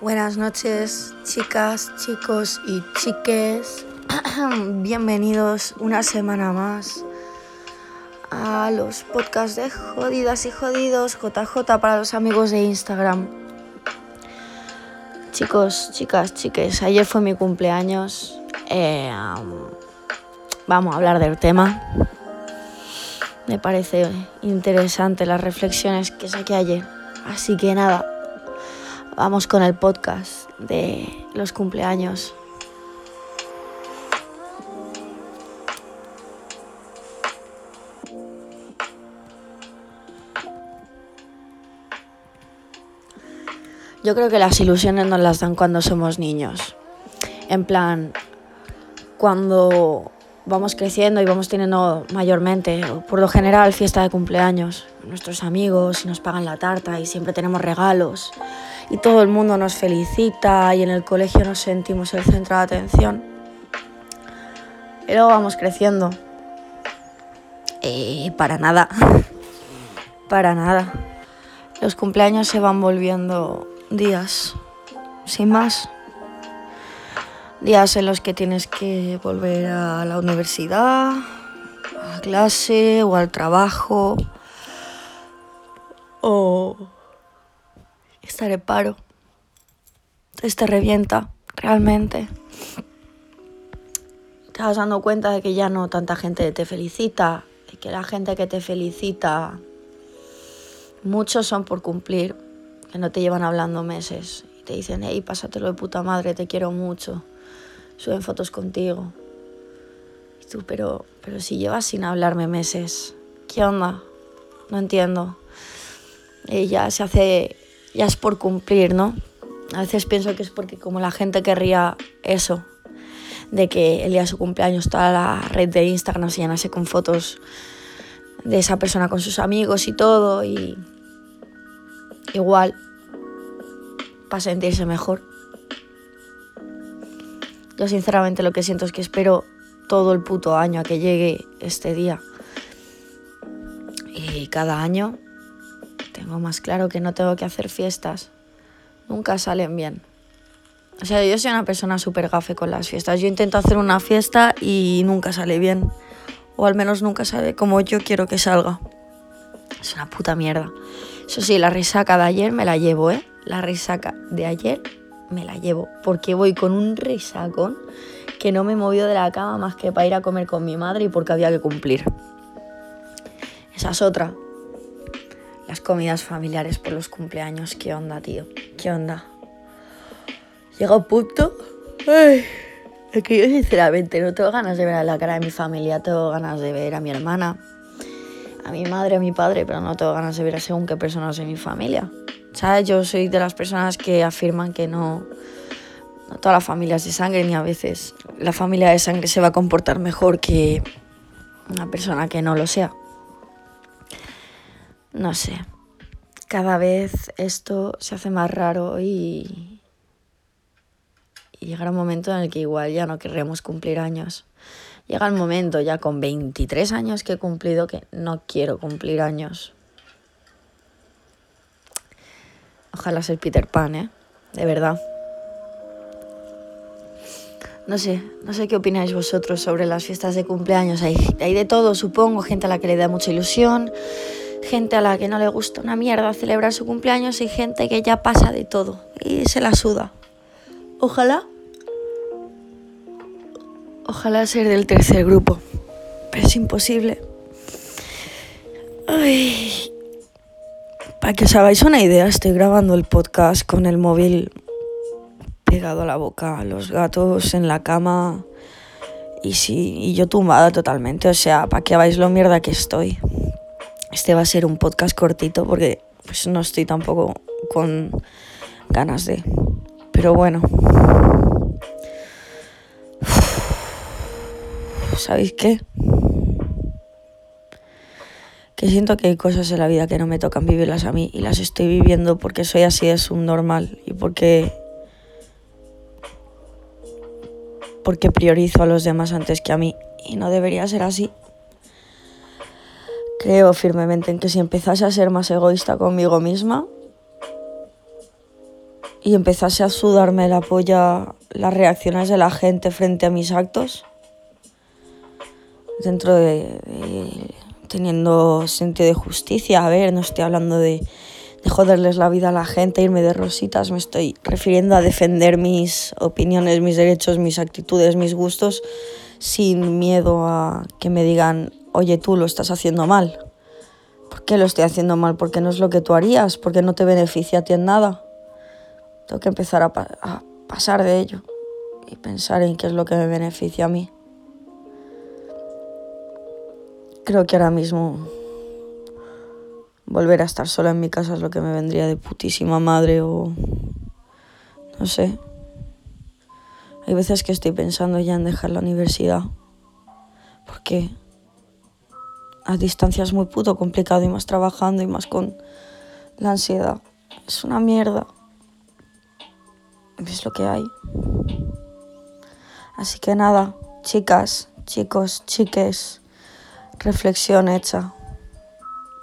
Buenas noches, chicas, chicos y chiques. Bienvenidos una semana más a los podcasts de Jodidas y Jodidos, JJ para los amigos de Instagram. Chicos, chicas, chiques, ayer fue mi cumpleaños. Eh, vamos a hablar del tema. Me parece interesante las reflexiones que saqué ayer. Así que nada, Vamos con el podcast de los cumpleaños. Yo creo que las ilusiones nos las dan cuando somos niños. En plan, cuando vamos creciendo y vamos teniendo mayormente, por lo general, fiesta de cumpleaños. Nuestros amigos nos pagan la tarta y siempre tenemos regalos y todo el mundo nos felicita y en el colegio nos sentimos el centro de atención. Y luego vamos creciendo. Para nada. para nada. Los cumpleaños se van volviendo días, sin más. Días en los que tienes que volver a la universidad, a clase o al trabajo. O estar en paro. Entonces revienta, realmente. Te dando cuenta de que ya no tanta gente te felicita, de que la gente que te felicita, muchos son por cumplir, que no te llevan hablando meses y te dicen, hey, pásatelo de puta madre, te quiero mucho, suben fotos contigo. Y tú, pero, pero si llevas sin hablarme meses, ¿qué onda? No entiendo. Ella se hace ya es por cumplir, ¿no? A veces pienso que es porque como la gente querría eso, de que el día de su cumpleaños toda la red de Instagram se llenase con fotos de esa persona con sus amigos y todo, y igual, para sentirse mejor. Yo sinceramente lo que siento es que espero todo el puto año a que llegue este día. Y cada año tengo más claro que no tengo que hacer fiestas. Nunca salen bien. O sea, yo soy una persona súper gafe con las fiestas. Yo intento hacer una fiesta y nunca sale bien. O al menos nunca sale como yo quiero que salga. Es una puta mierda. Eso sí, la risaca de ayer me la llevo, ¿eh? La risaca de ayer me la llevo. Porque voy con un risacón que no me movió de la cama más que para ir a comer con mi madre y porque había que cumplir. Esa es otra las comidas familiares por los cumpleaños. ¿Qué onda, tío? ¿Qué onda? Llega un punto. Ay, que yo sinceramente no tengo ganas de ver a la cara de mi familia, tengo ganas de ver a mi hermana, a mi madre, a mi padre, pero no tengo ganas de ver a según qué personas de mi familia. Yo soy de las personas que afirman que no, no toda la familia es de sangre, ni a veces la familia de sangre se va a comportar mejor que una persona que no lo sea no sé, cada vez esto se hace más raro y, y llegará un momento en el que igual ya no querremos cumplir años. Llega el momento ya con 23 años que he cumplido que no quiero cumplir años. Ojalá ser Peter Pan, ¿eh? De verdad. No sé, no sé qué opináis vosotros sobre las fiestas de cumpleaños. Hay, de todo, supongo, gente a la que le da mucha ilusión, gente a la que no le gusta una mierda celebrar su cumpleaños y gente que ya pasa de todo y se la suda. Ojalá. Ojalá ser del tercer grupo. Pero es imposible. Ay. Para que os hagáis una idea, estoy grabando el podcast con el móvil pegado a la boca, los gatos en la cama y sí, y yo tumbada totalmente. O sea, para que veáis lo mierda que estoy. Este va a ser un podcast cortito porque pues no estoy tampoco con ganas de. Pero bueno. ¿Sabéis qué? Que siento que hay cosas en la vida que no me tocan vivirlas a mí y las estoy viviendo porque soy así de subnormal y porque porque priorizo a los demás antes que a mí y no debería ser así. Creo firmemente en que si empezase a ser más egoísta conmigo misma y empezase a sudarme la polla las reacciones de la gente frente a mis actos, dentro de, teniendo sentido de justicia, a ver, no estoy hablando de, de joderles la vida a la gente, irme de rositas, me estoy refiriendo a defender mis opiniones, mis derechos, mis actitudes, mis gustos, sin miedo a que me digan, oye, tú lo estás haciendo mal. ¿Por qué lo estoy haciendo mal? Porque no es lo que tú harías, porque no te beneficia a ti en nada. Tengo que empezar a, a pasar de ello y pensar en qué es lo que me beneficia a mí. Creo que ahora mismo volver a estar sola en mi casa es lo que me vendría de putísima madre o no sé. Hay veces que estoy pensando ya en dejar la universidad porque a distancia es muy puto complicado y más trabajando y más con la ansiedad. Es una mierda. Es lo que hay. Así que nada, chicas, chicos, chiques reflexión hecha.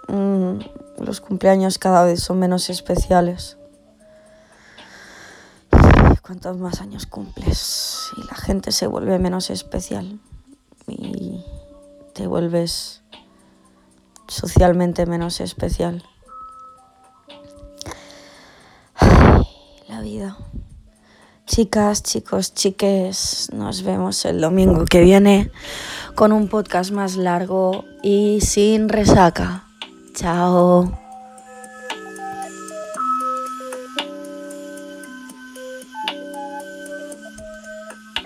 Mm, los cumpleaños cada vez son menos especiales. Cuantos más años cumples y la gente se vuelve menos especial y te vuelves socialmente menos especial. la vida. Chicas, chicos, chiques, nos vemos el domingo que viene con un podcast más largo y sin resaca. Chao.